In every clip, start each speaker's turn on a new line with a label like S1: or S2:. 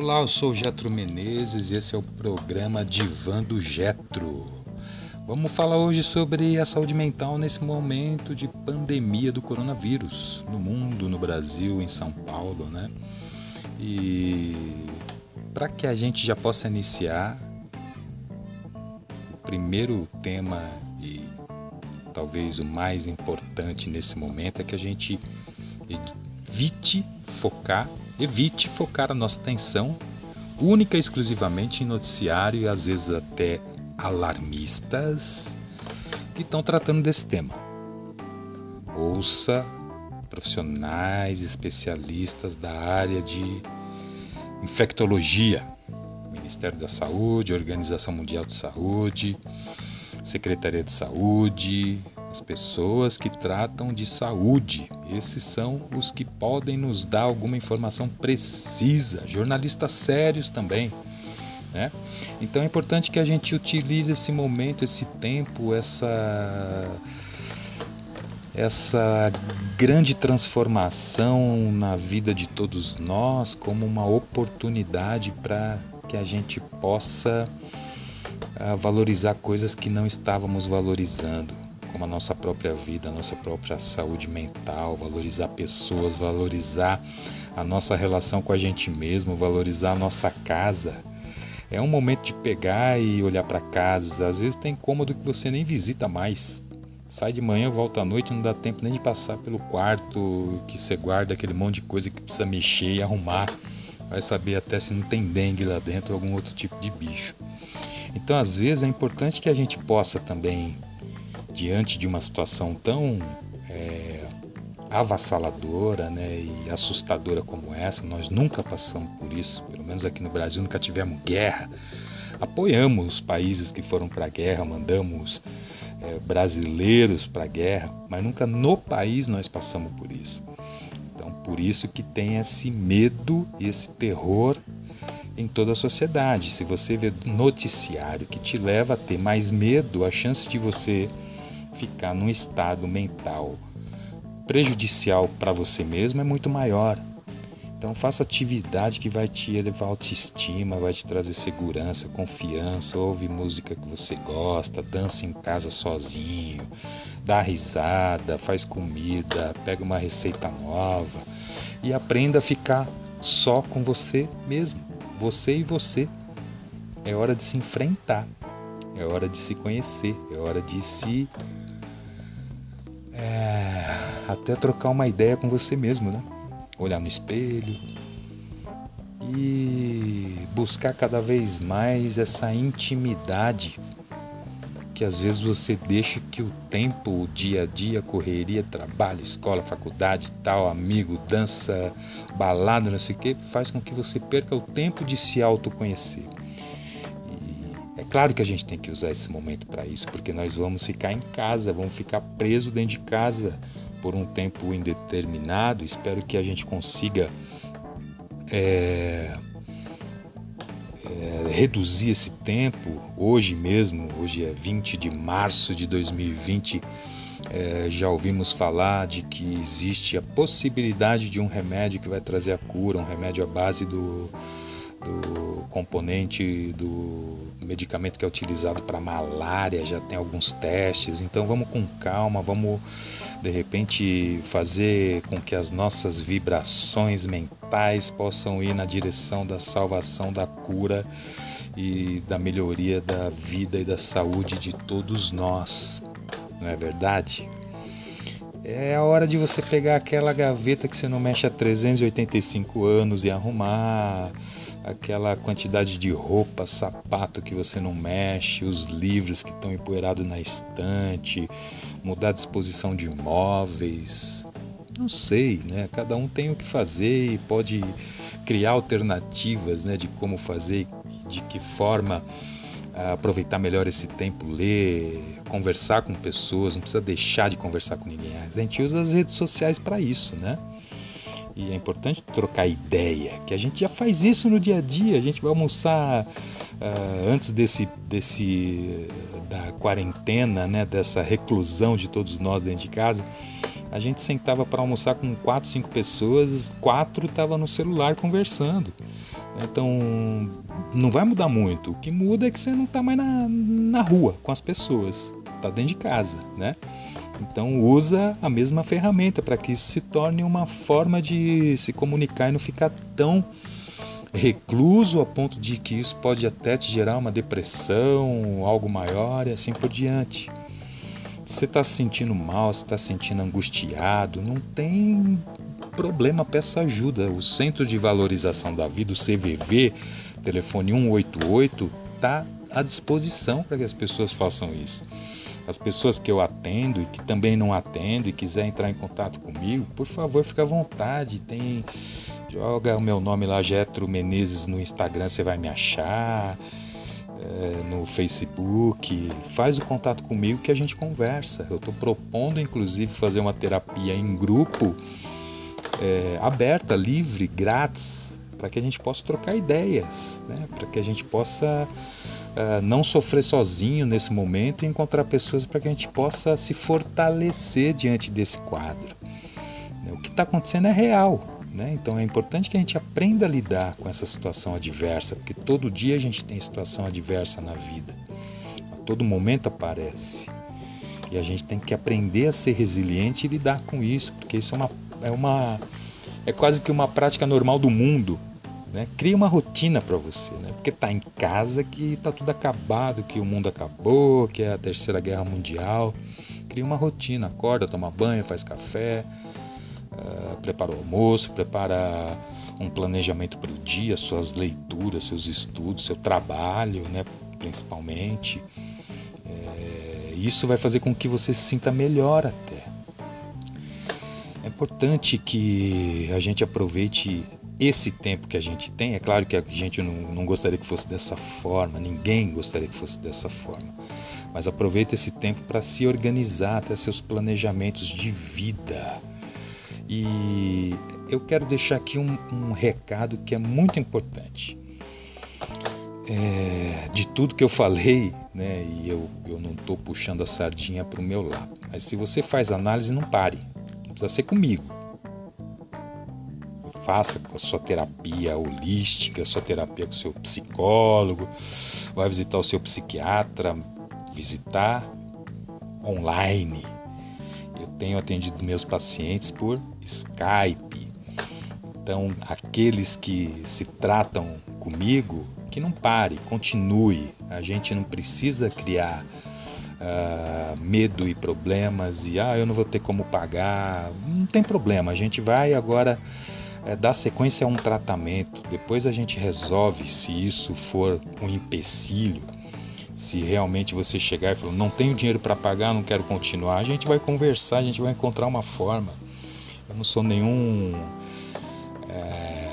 S1: Olá, eu sou Getro Menezes e esse é o programa Divan do Getro. Vamos falar hoje sobre a saúde mental nesse momento de pandemia do coronavírus no mundo, no Brasil, em São Paulo, né? E para que a gente já possa iniciar o primeiro tema e talvez o mais importante nesse momento é que a gente evite focar Evite focar a nossa atenção única e exclusivamente em noticiário e às vezes até alarmistas que estão tratando desse tema. Ouça profissionais especialistas da área de infectologia, Ministério da Saúde, Organização Mundial de Saúde, Secretaria de Saúde, as pessoas que tratam de saúde. Esses são os que podem nos dar alguma informação precisa. Jornalistas sérios também. Né? Então é importante que a gente utilize esse momento, esse tempo, essa essa grande transformação na vida de todos nós como uma oportunidade para que a gente possa uh, valorizar coisas que não estávamos valorizando como a nossa própria vida, a nossa própria saúde mental, valorizar pessoas, valorizar a nossa relação com a gente mesmo, valorizar a nossa casa. É um momento de pegar e olhar para casa. Às vezes tem cômodo que você nem visita mais. Sai de manhã, volta à noite, não dá tempo nem de passar pelo quarto que você guarda aquele monte de coisa que precisa mexer e arrumar. Vai saber até se não tem dengue lá dentro ou algum outro tipo de bicho. Então, às vezes, é importante que a gente possa também diante de uma situação tão é, avassaladora né, e assustadora como essa, nós nunca passamos por isso, pelo menos aqui no Brasil nunca tivemos guerra. Apoiamos os países que foram para a guerra, mandamos é, brasileiros para a guerra, mas nunca no país nós passamos por isso. Então, por isso que tem esse medo e esse terror em toda a sociedade. Se você vê noticiário que te leva a ter mais medo, a chance de você ficar num estado mental prejudicial para você mesmo é muito maior. Então faça atividade que vai te elevar a autoestima, vai te trazer segurança, confiança, ouve música que você gosta, dança em casa sozinho, dá risada, faz comida, pega uma receita nova e aprenda a ficar só com você mesmo, você e você. É hora de se enfrentar, é hora de se conhecer, é hora de se até trocar uma ideia com você mesmo, né? Olhar no espelho e buscar cada vez mais essa intimidade que às vezes você deixa que o tempo, o dia a dia, correria, trabalho, escola, faculdade, tal, amigo, dança, balada, não sei o que, faz com que você perca o tempo de se autoconhecer. É claro que a gente tem que usar esse momento para isso, porque nós vamos ficar em casa, vamos ficar preso dentro de casa por um tempo indeterminado. Espero que a gente consiga é, é, reduzir esse tempo. Hoje mesmo, hoje é 20 de março de 2020, é, já ouvimos falar de que existe a possibilidade de um remédio que vai trazer a cura, um remédio à base do do componente do medicamento que é utilizado para malária, já tem alguns testes. Então vamos com calma, vamos de repente fazer com que as nossas vibrações mentais possam ir na direção da salvação, da cura e da melhoria da vida e da saúde de todos nós. Não é verdade? É a hora de você pegar aquela gaveta que você não mexe há 385 anos e arrumar aquela quantidade de roupa, sapato que você não mexe, os livros que estão empoeirados na estante, mudar a disposição de móveis. Não sei, né? Cada um tem o que fazer e pode criar alternativas, né, de como fazer, de que forma ah, aproveitar melhor esse tempo, ler, conversar com pessoas, não precisa deixar de conversar com ninguém. A gente usa as redes sociais para isso, né? E é importante trocar ideia, que a gente já faz isso no dia a dia. A gente vai almoçar uh, antes desse, desse da quarentena, né, dessa reclusão de todos nós dentro de casa. A gente sentava para almoçar com quatro, cinco pessoas, quatro estavam no celular conversando. Então, não vai mudar muito. O que muda é que você não está mais na, na rua com as pessoas, está dentro de casa, né? Então usa a mesma ferramenta para que isso se torne uma forma de se comunicar e não ficar tão recluso a ponto de que isso pode até te gerar uma depressão, algo maior e assim por diante. Se você está se sentindo mal, se está se sentindo angustiado, não tem problema, peça ajuda. O Centro de Valorização da Vida, o CVV, telefone 188, está à disposição para que as pessoas façam isso. As pessoas que eu atendo e que também não atendo e quiser entrar em contato comigo, por favor, fique à vontade. Tem joga o meu nome lá, Getro Menezes, no Instagram, você vai me achar. É, no Facebook, faz o contato comigo que a gente conversa. Eu estou propondo, inclusive, fazer uma terapia em grupo é, aberta, livre, grátis, para que a gente possa trocar ideias, né? para que a gente possa uh, não sofrer sozinho nesse momento e encontrar pessoas para que a gente possa se fortalecer diante desse quadro. O que está acontecendo é real. Né? Então é importante que a gente aprenda a lidar com essa situação adversa, porque todo dia a gente tem situação adversa na vida. A todo momento aparece. E a gente tem que aprender a ser resiliente e lidar com isso, porque isso é uma é uma é quase que uma prática normal do mundo. Né? Cria uma rotina para você, né? porque tá em casa que tá tudo acabado, que o mundo acabou, que é a terceira guerra mundial. Cria uma rotina, acorda, toma banho, faz café, uh, prepara o almoço, prepara um planejamento para o dia, suas leituras, seus estudos, seu trabalho, né? principalmente. É, isso vai fazer com que você se sinta melhor até. É importante que a gente aproveite esse tempo que a gente tem, é claro que a gente não, não gostaria que fosse dessa forma, ninguém gostaria que fosse dessa forma, mas aproveita esse tempo para se organizar, ter seus planejamentos de vida. E eu quero deixar aqui um, um recado que é muito importante. É, de tudo que eu falei, né, e eu, eu não estou puxando a sardinha para o meu lado, mas se você faz análise, não pare, não precisa ser comigo faça a sua terapia holística, a sua terapia com o seu psicólogo, vai visitar o seu psiquiatra, visitar online. Eu tenho atendido meus pacientes por Skype. Então, aqueles que se tratam comigo, que não pare, continue. A gente não precisa criar uh, medo e problemas e ah, eu não vou ter como pagar. Não tem problema, a gente vai agora é, dar sequência a um tratamento, depois a gente resolve se isso for um empecilho, se realmente você chegar e falar, não tenho dinheiro para pagar, não quero continuar, a gente vai conversar, a gente vai encontrar uma forma. Eu não sou nenhum é,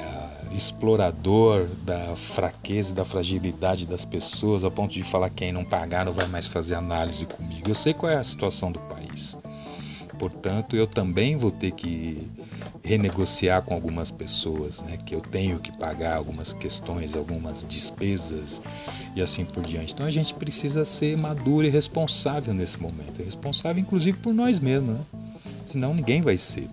S1: explorador da fraqueza e da fragilidade das pessoas, a ponto de falar quem não pagar não vai mais fazer análise comigo. Eu sei qual é a situação do país. Portanto, eu também vou ter que renegociar com algumas pessoas, né, que eu tenho que pagar algumas questões, algumas despesas e assim por diante. Então a gente precisa ser maduro e responsável nesse momento, responsável inclusive por nós mesmos, né? senão ninguém vai ser.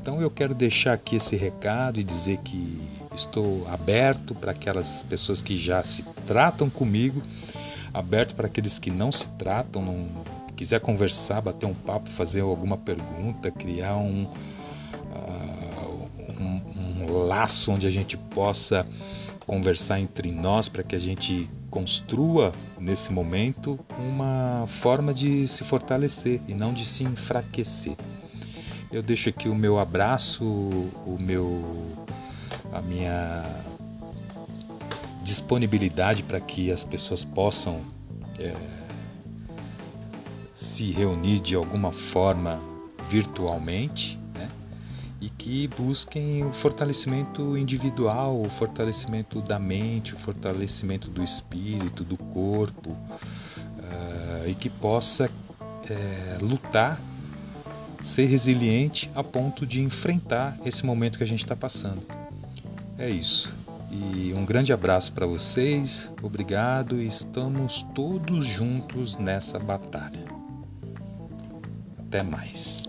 S1: Então eu quero deixar aqui esse recado e dizer que estou aberto para aquelas pessoas que já se tratam comigo, aberto para aqueles que não se tratam, não quiser conversar, bater um papo, fazer alguma pergunta, criar um, uh, um, um laço onde a gente possa conversar entre nós para que a gente construa nesse momento uma forma de se fortalecer e não de se enfraquecer. Eu deixo aqui o meu abraço, o meu a minha disponibilidade para que as pessoas possam é, se reunir de alguma forma virtualmente né? e que busquem o fortalecimento individual, o fortalecimento da mente, o fortalecimento do espírito, do corpo uh, e que possa é, lutar, ser resiliente a ponto de enfrentar esse momento que a gente está passando. É isso. E um grande abraço para vocês, obrigado e estamos todos juntos nessa batalha. Até mais.